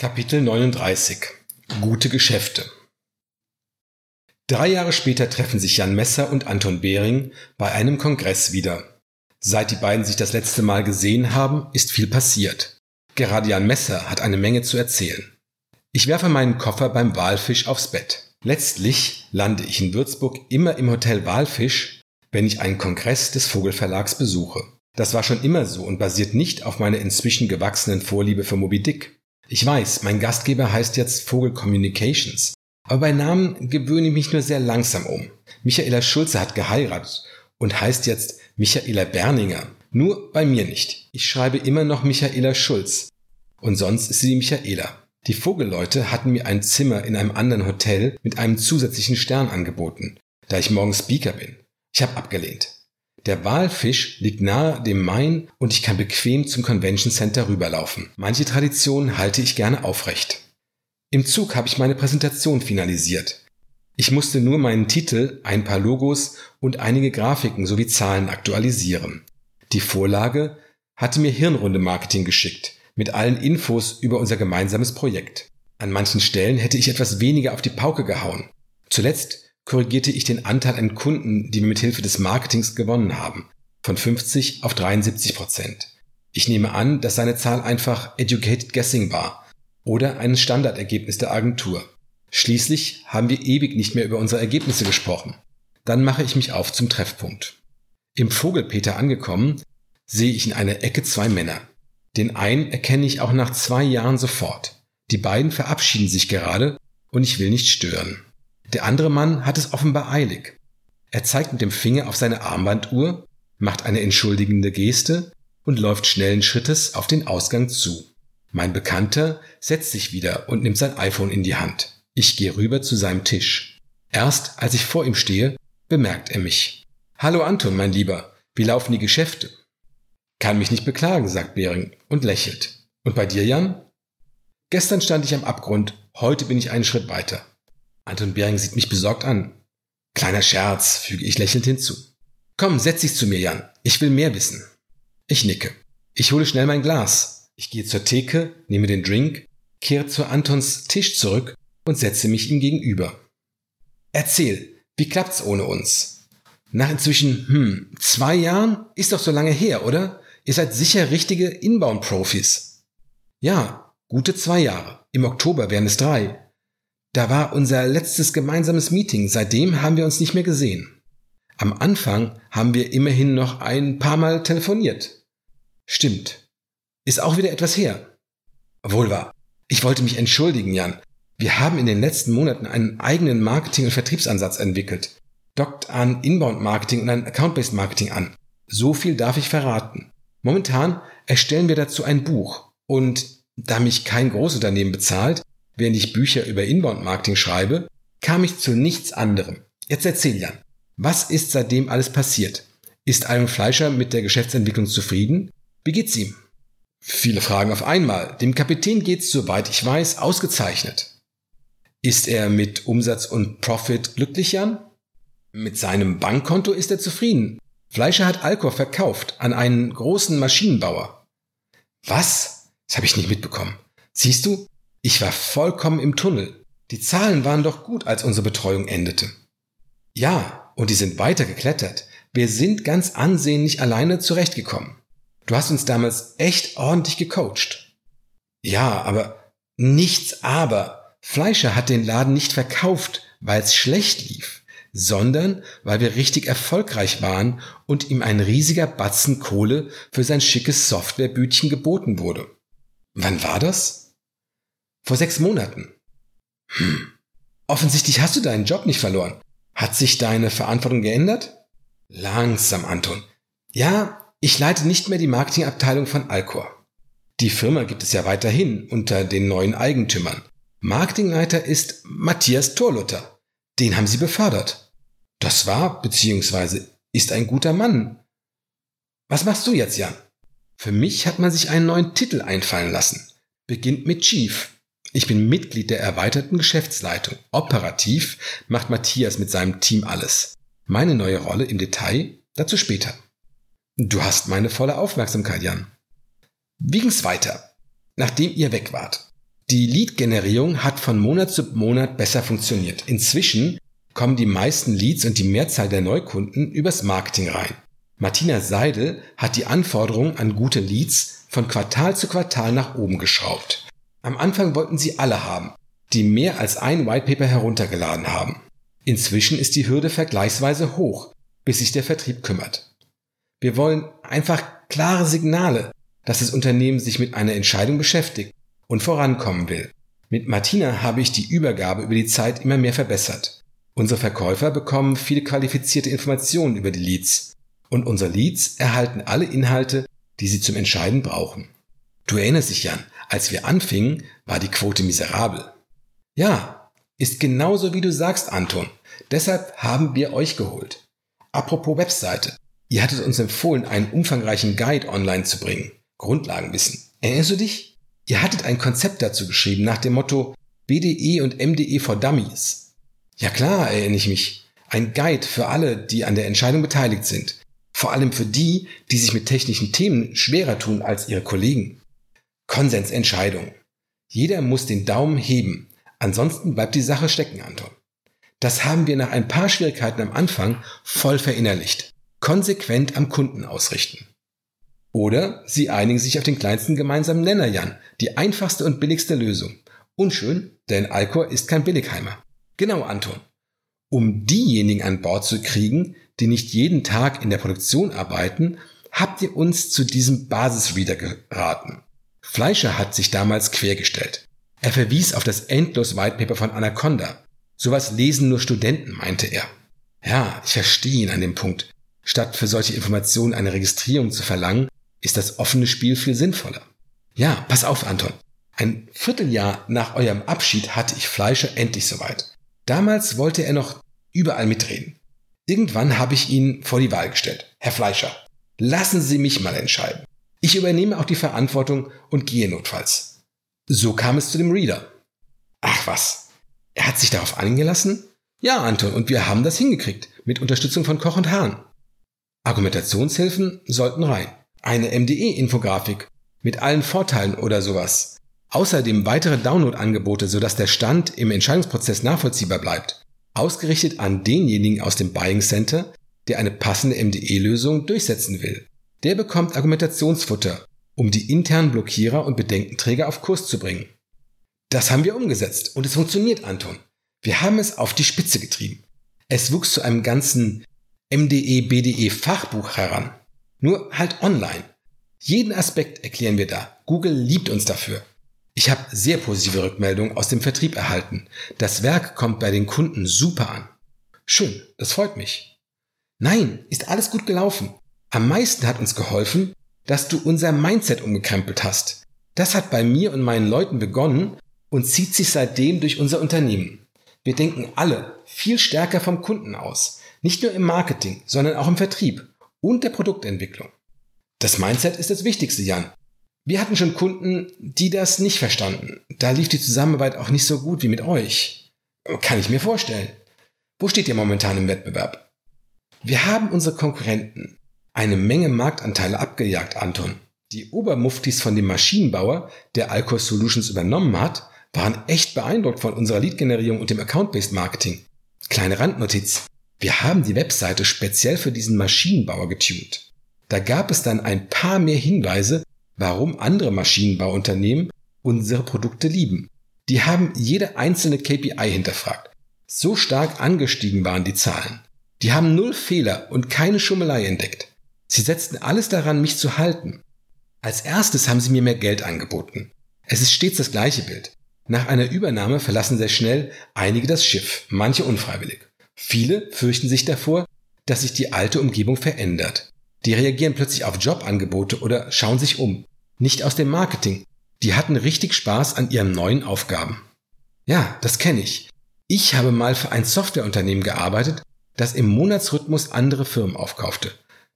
Kapitel 39 Gute Geschäfte Drei Jahre später treffen sich Jan Messer und Anton Behring bei einem Kongress wieder. Seit die beiden sich das letzte Mal gesehen haben, ist viel passiert. Gerade Jan Messer hat eine Menge zu erzählen. Ich werfe meinen Koffer beim Walfisch aufs Bett. Letztlich lande ich in Würzburg immer im Hotel Walfisch, wenn ich einen Kongress des Vogelverlags besuche. Das war schon immer so und basiert nicht auf meiner inzwischen gewachsenen Vorliebe für Moby Dick. Ich weiß, mein Gastgeber heißt jetzt Vogel Communications. Aber bei Namen gewöhne ich mich nur sehr langsam um. Michaela Schulze hat geheiratet und heißt jetzt Michaela Berninger. Nur bei mir nicht. Ich schreibe immer noch Michaela Schulz. Und sonst ist sie die Michaela. Die Vogelleute hatten mir ein Zimmer in einem anderen Hotel mit einem zusätzlichen Stern angeboten, da ich morgen Speaker bin. Ich habe abgelehnt. Der Walfisch liegt nahe dem Main und ich kann bequem zum Convention Center rüberlaufen. Manche Traditionen halte ich gerne aufrecht. Im Zug habe ich meine Präsentation finalisiert. Ich musste nur meinen Titel, ein paar Logos und einige Grafiken sowie Zahlen aktualisieren. Die Vorlage hatte mir Hirnrunde Marketing geschickt, mit allen Infos über unser gemeinsames Projekt. An manchen Stellen hätte ich etwas weniger auf die Pauke gehauen. Zuletzt korrigierte ich den Anteil an Kunden, die wir mit Hilfe des Marketings gewonnen haben, von 50 auf 73 Prozent. Ich nehme an, dass seine Zahl einfach Educated Guessing war oder ein Standardergebnis der Agentur. Schließlich haben wir ewig nicht mehr über unsere Ergebnisse gesprochen. Dann mache ich mich auf zum Treffpunkt. Im Vogelpeter angekommen, sehe ich in einer Ecke zwei Männer. Den einen erkenne ich auch nach zwei Jahren sofort. Die beiden verabschieden sich gerade und ich will nicht stören. Der andere Mann hat es offenbar eilig. Er zeigt mit dem Finger auf seine Armbanduhr, macht eine entschuldigende Geste und läuft schnellen Schrittes auf den Ausgang zu. Mein Bekannter setzt sich wieder und nimmt sein iPhone in die Hand. Ich gehe rüber zu seinem Tisch. Erst als ich vor ihm stehe, bemerkt er mich. Hallo Anton, mein Lieber, wie laufen die Geschäfte? Kann mich nicht beklagen, sagt Behring und lächelt. Und bei dir, Jan? Gestern stand ich am Abgrund, heute bin ich einen Schritt weiter. Anton Bering sieht mich besorgt an. Kleiner Scherz, füge ich lächelnd hinzu. Komm, setz dich zu mir, Jan. Ich will mehr wissen. Ich nicke. Ich hole schnell mein Glas. Ich gehe zur Theke, nehme den Drink, kehre zu Antons Tisch zurück und setze mich ihm gegenüber. Erzähl, wie klappt's ohne uns? Nach inzwischen, hm, zwei Jahren? Ist doch so lange her, oder? Ihr seid sicher richtige Inbound-Profis. Ja, gute zwei Jahre. Im Oktober wären es drei. Da war unser letztes gemeinsames Meeting. Seitdem haben wir uns nicht mehr gesehen. Am Anfang haben wir immerhin noch ein paar Mal telefoniert. Stimmt. Ist auch wieder etwas her. Wohl wahr. Ich wollte mich entschuldigen, Jan. Wir haben in den letzten Monaten einen eigenen Marketing- und Vertriebsansatz entwickelt. Dockt an Inbound-Marketing und an Account-Based Marketing an. So viel darf ich verraten. Momentan erstellen wir dazu ein Buch. Und da mich kein Großunternehmen bezahlt, während ich Bücher über Inbound-Marketing schreibe, kam ich zu nichts anderem. Jetzt erzähl Jan, was ist seitdem alles passiert? Ist Iron Fleischer mit der Geschäftsentwicklung zufrieden? Wie geht's ihm? Viele Fragen auf einmal. Dem Kapitän geht's, soweit ich weiß, ausgezeichnet. Ist er mit Umsatz und Profit glücklich, Jan? Mit seinem Bankkonto ist er zufrieden. Fleischer hat Alkor verkauft an einen großen Maschinenbauer. Was? Das habe ich nicht mitbekommen. Siehst du, ich war vollkommen im Tunnel. Die Zahlen waren doch gut, als unsere Betreuung endete. Ja, und die sind weiter geklettert. Wir sind ganz ansehnlich alleine zurechtgekommen. Du hast uns damals echt ordentlich gecoacht. Ja, aber nichts aber. Fleischer hat den Laden nicht verkauft, weil es schlecht lief, sondern weil wir richtig erfolgreich waren und ihm ein riesiger Batzen Kohle für sein schickes Softwarebütchen geboten wurde. Wann war das? Vor sechs Monaten. Hm. Offensichtlich hast du deinen Job nicht verloren. Hat sich deine Verantwortung geändert? Langsam, Anton. Ja, ich leite nicht mehr die Marketingabteilung von Alcor. Die Firma gibt es ja weiterhin unter den neuen Eigentümern. Marketingleiter ist Matthias Torlutter. Den haben sie befördert. Das war bzw. ist ein guter Mann. Was machst du jetzt, Jan? Für mich hat man sich einen neuen Titel einfallen lassen. Beginnt mit Chief. Ich bin Mitglied der erweiterten Geschäftsleitung. Operativ macht Matthias mit seinem Team alles. Meine neue Rolle im Detail dazu später. Du hast meine volle Aufmerksamkeit, Jan. Wie ging's weiter, nachdem ihr weg wart? Die Lead-Generierung hat von Monat zu Monat besser funktioniert. Inzwischen kommen die meisten Leads und die Mehrzahl der Neukunden übers Marketing rein. Martina Seidel hat die Anforderungen an gute Leads von Quartal zu Quartal nach oben geschraubt. Am Anfang wollten sie alle haben, die mehr als ein Whitepaper heruntergeladen haben. Inzwischen ist die Hürde vergleichsweise hoch, bis sich der Vertrieb kümmert. Wir wollen einfach klare Signale, dass das Unternehmen sich mit einer Entscheidung beschäftigt und vorankommen will. Mit Martina habe ich die Übergabe über die Zeit immer mehr verbessert. Unsere Verkäufer bekommen viele qualifizierte Informationen über die Leads und unsere Leads erhalten alle Inhalte, die sie zum Entscheiden brauchen. Du erinnerst dich, Jan, als wir anfingen, war die Quote miserabel. Ja, ist genauso wie du sagst, Anton. Deshalb haben wir euch geholt. Apropos Webseite. Ihr hattet uns empfohlen, einen umfangreichen Guide online zu bringen. Grundlagenwissen. Erinnerst du dich? Ihr hattet ein Konzept dazu geschrieben nach dem Motto BDE und MDE for Dummies. Ja klar, erinnere ich mich. Ein Guide für alle, die an der Entscheidung beteiligt sind. Vor allem für die, die sich mit technischen Themen schwerer tun als ihre Kollegen. Konsensentscheidung. Jeder muss den Daumen heben. Ansonsten bleibt die Sache stecken, Anton. Das haben wir nach ein paar Schwierigkeiten am Anfang voll verinnerlicht. Konsequent am Kunden ausrichten. Oder Sie einigen sich auf den kleinsten gemeinsamen Nenner, Jan. Die einfachste und billigste Lösung. Unschön, denn Alcor ist kein Billigheimer. Genau, Anton. Um diejenigen an Bord zu kriegen, die nicht jeden Tag in der Produktion arbeiten, habt ihr uns zu diesem Basisreader geraten. Fleischer hat sich damals quergestellt. Er verwies auf das endlos Whitepaper von Anaconda. Sowas lesen nur Studenten, meinte er. Ja, ich verstehe ihn an dem Punkt. Statt für solche Informationen eine Registrierung zu verlangen, ist das offene Spiel viel sinnvoller. Ja, pass auf, Anton. Ein Vierteljahr nach eurem Abschied hatte ich Fleischer endlich soweit. Damals wollte er noch überall mitreden. Irgendwann habe ich ihn vor die Wahl gestellt. Herr Fleischer, lassen Sie mich mal entscheiden. Ich übernehme auch die Verantwortung und gehe notfalls. So kam es zu dem Reader. Ach was. Er hat sich darauf eingelassen? Ja, Anton, und wir haben das hingekriegt, mit Unterstützung von Koch und Hahn. Argumentationshilfen sollten rein. Eine MDE-Infografik mit allen Vorteilen oder sowas. Außerdem weitere Download-Angebote, sodass der Stand im Entscheidungsprozess nachvollziehbar bleibt ausgerichtet an denjenigen aus dem Buying Center, der eine passende MDE-Lösung durchsetzen will. Der bekommt Argumentationsfutter, um die internen Blockierer und Bedenkenträger auf Kurs zu bringen. Das haben wir umgesetzt und es funktioniert, Anton. Wir haben es auf die Spitze getrieben. Es wuchs zu einem ganzen MDE, BDE Fachbuch heran. Nur halt online. Jeden Aspekt erklären wir da. Google liebt uns dafür. Ich habe sehr positive Rückmeldungen aus dem Vertrieb erhalten. Das Werk kommt bei den Kunden super an. Schön, das freut mich. Nein, ist alles gut gelaufen. Am meisten hat uns geholfen, dass du unser Mindset umgekrempelt hast. Das hat bei mir und meinen Leuten begonnen und zieht sich seitdem durch unser Unternehmen. Wir denken alle viel stärker vom Kunden aus. Nicht nur im Marketing, sondern auch im Vertrieb und der Produktentwicklung. Das Mindset ist das Wichtigste, Jan. Wir hatten schon Kunden, die das nicht verstanden. Da lief die Zusammenarbeit auch nicht so gut wie mit euch. Kann ich mir vorstellen. Wo steht ihr momentan im Wettbewerb? Wir haben unsere Konkurrenten eine Menge Marktanteile abgejagt, Anton. Die Obermuftis von dem Maschinenbauer, der Alcor Solutions übernommen hat, waren echt beeindruckt von unserer Lead-Generierung und dem Account-Based Marketing. Kleine Randnotiz. Wir haben die Webseite speziell für diesen Maschinenbauer getuned. Da gab es dann ein paar mehr Hinweise, warum andere Maschinenbauunternehmen unsere Produkte lieben. Die haben jede einzelne KPI hinterfragt. So stark angestiegen waren die Zahlen. Die haben null Fehler und keine Schummelei entdeckt. Sie setzten alles daran, mich zu halten. Als erstes haben sie mir mehr Geld angeboten. Es ist stets das gleiche Bild. Nach einer Übernahme verlassen sehr schnell einige das Schiff, manche unfreiwillig. Viele fürchten sich davor, dass sich die alte Umgebung verändert. Die reagieren plötzlich auf Jobangebote oder schauen sich um nicht aus dem Marketing. Die hatten richtig Spaß an ihren neuen Aufgaben. Ja, das kenne ich. Ich habe mal für ein Softwareunternehmen gearbeitet, das im Monatsrhythmus andere Firmen aufkaufte.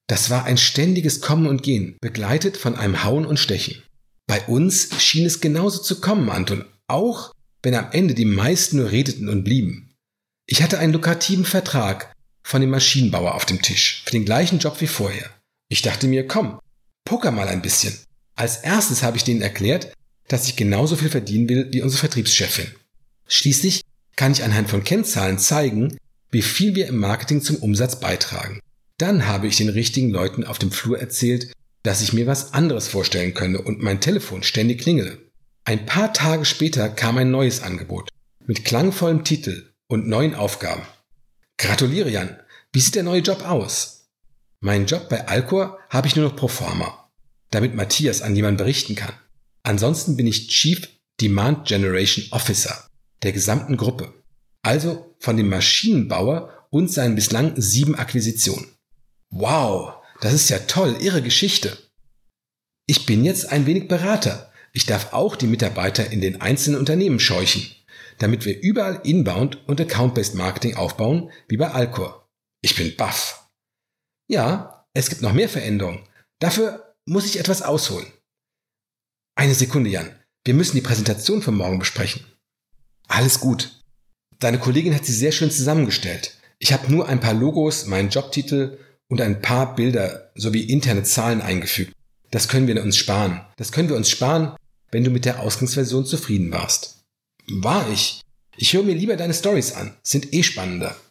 Das war ein ständiges Kommen und Gehen, begleitet von einem Hauen und Stechen. Bei uns schien es genauso zu kommen, Anton, auch wenn am Ende die meisten nur redeten und blieben. Ich hatte einen lukrativen Vertrag von dem Maschinenbauer auf dem Tisch, für den gleichen Job wie vorher. Ich dachte mir, komm, poker mal ein bisschen. Als erstes habe ich denen erklärt, dass ich genauso viel verdienen will wie unsere Vertriebschefin. Schließlich kann ich anhand von Kennzahlen zeigen, wie viel wir im Marketing zum Umsatz beitragen. Dann habe ich den richtigen Leuten auf dem Flur erzählt, dass ich mir was anderes vorstellen könne und mein Telefon ständig klingele. Ein paar Tage später kam ein neues Angebot mit klangvollem Titel und neuen Aufgaben. Gratuliere Jan, wie sieht der neue Job aus? Mein Job bei Alcor habe ich nur noch pro forma, damit Matthias an jemanden berichten kann. Ansonsten bin ich Chief Demand Generation Officer der gesamten Gruppe, also von dem Maschinenbauer und seinen bislang sieben Akquisitionen. Wow, das ist ja toll, irre Geschichte. Ich bin jetzt ein wenig Berater. Ich darf auch die Mitarbeiter in den einzelnen Unternehmen scheuchen, damit wir überall Inbound und Account-Based Marketing aufbauen, wie bei Alcor. Ich bin baff. Ja, es gibt noch mehr Veränderungen. Dafür muss ich etwas ausholen. Eine Sekunde, Jan. Wir müssen die Präsentation von morgen besprechen. Alles gut. Deine Kollegin hat sie sehr schön zusammengestellt. Ich habe nur ein paar Logos, meinen Jobtitel und ein paar Bilder sowie interne Zahlen eingefügt. Das können wir uns sparen. Das können wir uns sparen, wenn du mit der Ausgangsversion zufrieden warst. War ich. Ich höre mir lieber deine Stories an. Sind eh spannender.